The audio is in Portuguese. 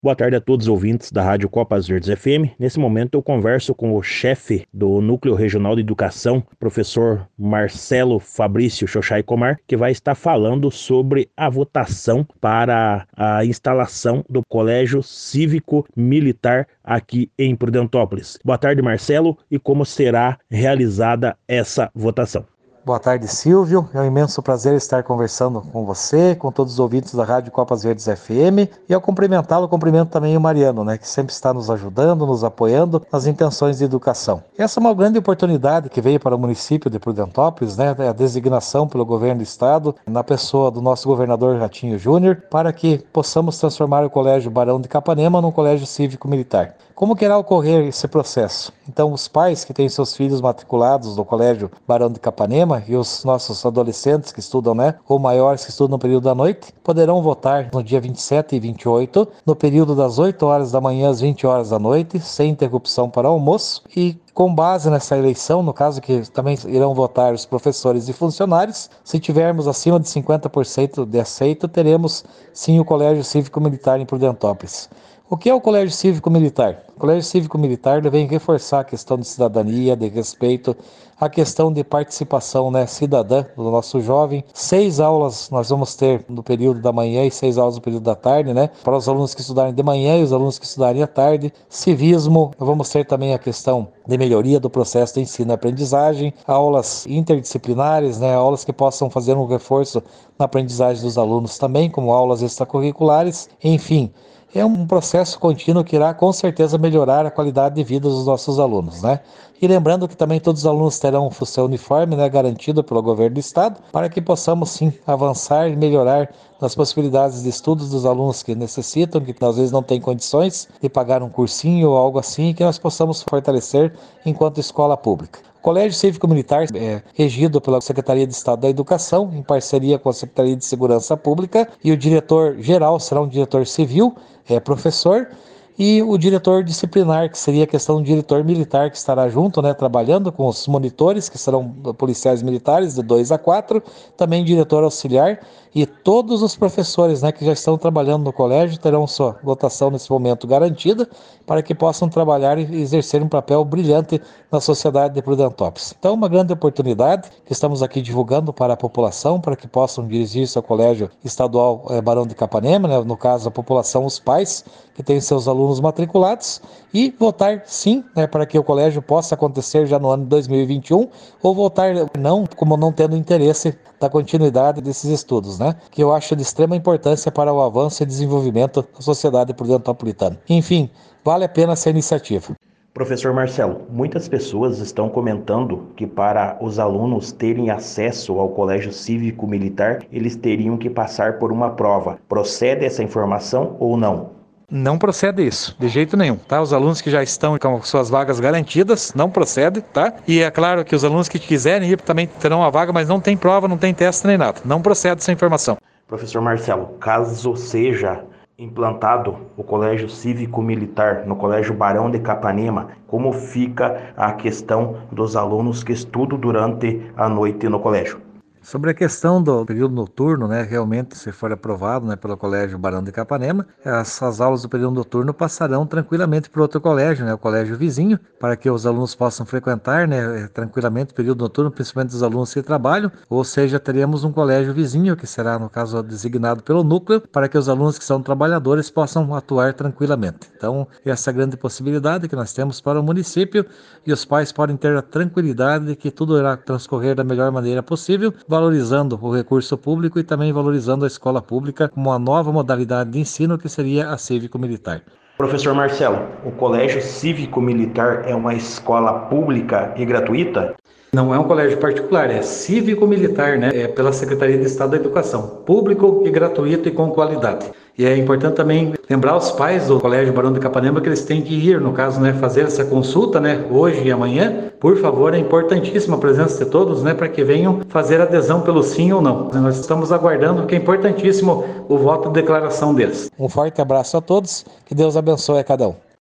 Boa tarde a todos os ouvintes da Rádio Copas Verdes FM. Nesse momento eu converso com o chefe do Núcleo Regional de Educação, professor Marcelo Fabrício Xoxai Comar, que vai estar falando sobre a votação para a instalação do Colégio Cívico Militar aqui em Prudentópolis. Boa tarde, Marcelo, e como será realizada essa votação? Boa tarde, Silvio. É um imenso prazer estar conversando com você, com todos os ouvintes da Rádio Copas Verdes FM. E ao cumprimentá-lo, cumprimento também o Mariano, né, que sempre está nos ajudando, nos apoiando nas intenções de educação. Essa é uma grande oportunidade que veio para o município de Prudentópolis, né, a designação pelo governo do estado, na pessoa do nosso governador Ratinho Júnior, para que possamos transformar o Colégio Barão de Capanema num colégio cívico-militar. Como querá ocorrer esse processo? Então, os pais que têm seus filhos matriculados no Colégio Barão de Capanema e os nossos adolescentes que estudam, né, ou maiores que estudam no período da noite, poderão votar no dia 27 e 28, no período das 8 horas da manhã às 20 horas da noite, sem interrupção para almoço e com base nessa eleição, no caso que também irão votar os professores e funcionários, se tivermos acima de 50% de aceito, teremos sim o Colégio Cívico Militar em Prudentópolis. O que é o Colégio Cívico Militar? O Colégio Cívico Militar vem reforçar a questão de cidadania, de respeito, a questão de participação né, cidadã do nosso jovem. Seis aulas nós vamos ter no período da manhã e seis aulas no período da tarde, né? Para os alunos que estudarem de manhã e os alunos que estudarem à tarde. Civismo, vamos ter também a questão de melhoria do processo de ensino e aprendizagem, aulas interdisciplinares, né? Aulas que possam fazer um reforço na aprendizagem dos alunos também, como aulas extracurriculares, enfim é um processo contínuo que irá com certeza melhorar a qualidade de vida dos nossos alunos, né? E lembrando que também todos os alunos terão o seu uniforme, né, garantido pelo governo do estado, para que possamos sim avançar e melhorar nas possibilidades de estudos dos alunos que necessitam, que às vezes não têm condições de pagar um cursinho ou algo assim, que nós possamos fortalecer enquanto escola pública. Colégio Cívico Militar é regido pela Secretaria de Estado da Educação, em parceria com a Secretaria de Segurança Pública, e o diretor geral será um diretor civil, é professor, e o diretor disciplinar, que seria a questão do diretor militar que estará junto, né, trabalhando com os monitores, que serão policiais militares de 2 a 4, também diretor auxiliar e todos os professores, né, que já estão trabalhando no colégio terão sua votação nesse momento garantida para que possam trabalhar e exercer um papel brilhante na sociedade de Prudentópolis. Então, uma grande oportunidade que estamos aqui divulgando para a população, para que possam dirigir-se ao Colégio Estadual é, Barão de Capanema, né, no caso a população, os pais que têm seus alunos alunos matriculados e votar sim, né, para que o colégio possa acontecer já no ano de 2021 ou votar não, como não tendo interesse da continuidade desses estudos, né, que eu acho de extrema importância para o avanço e desenvolvimento da sociedade prudentopolitana. Enfim, vale a pena essa iniciativa. Professor Marcelo, muitas pessoas estão comentando que para os alunos terem acesso ao Colégio Cívico Militar, eles teriam que passar por uma prova. Procede essa informação ou não? Não procede isso, de jeito nenhum, tá? Os alunos que já estão com suas vagas garantidas, não procede, tá? E é claro que os alunos que quiserem ir também terão a vaga, mas não tem prova, não tem teste nem nada. Não procede essa informação. Professor Marcelo, caso seja implantado o Colégio Cívico Militar no Colégio Barão de Capanema, como fica a questão dos alunos que estudam durante a noite no colégio? Sobre a questão do período noturno, né, realmente, se for aprovado né, pelo Colégio Barão de Capanema, essas aulas do período noturno passarão tranquilamente para outro colégio, né, o colégio vizinho, para que os alunos possam frequentar né, tranquilamente o período noturno, principalmente os alunos que trabalham, ou seja, teremos um colégio vizinho, que será, no caso, designado pelo núcleo, para que os alunos que são trabalhadores possam atuar tranquilamente. Então, essa é grande possibilidade que nós temos para o município e os pais podem ter a tranquilidade de que tudo irá transcorrer da melhor maneira possível, valorizando o recurso público e também valorizando a escola pública como uma nova modalidade de ensino que seria a cívico-militar. Professor Marcelo, o Colégio Cívico-Militar é uma escola pública e gratuita? Não é um colégio particular, é cívico-militar, né? É pela Secretaria de Estado da Educação, público e gratuito e com qualidade. E é importante também lembrar os pais do Colégio Barão de Capanema que eles têm que ir, no caso, né, fazer essa consulta, né, hoje e amanhã. Por favor, é importantíssima a presença de todos, né, para que venham fazer adesão pelo sim ou não. Nós estamos aguardando, que é importantíssimo o voto de declaração deles. Um forte abraço a todos, que Deus abençoe a cada um.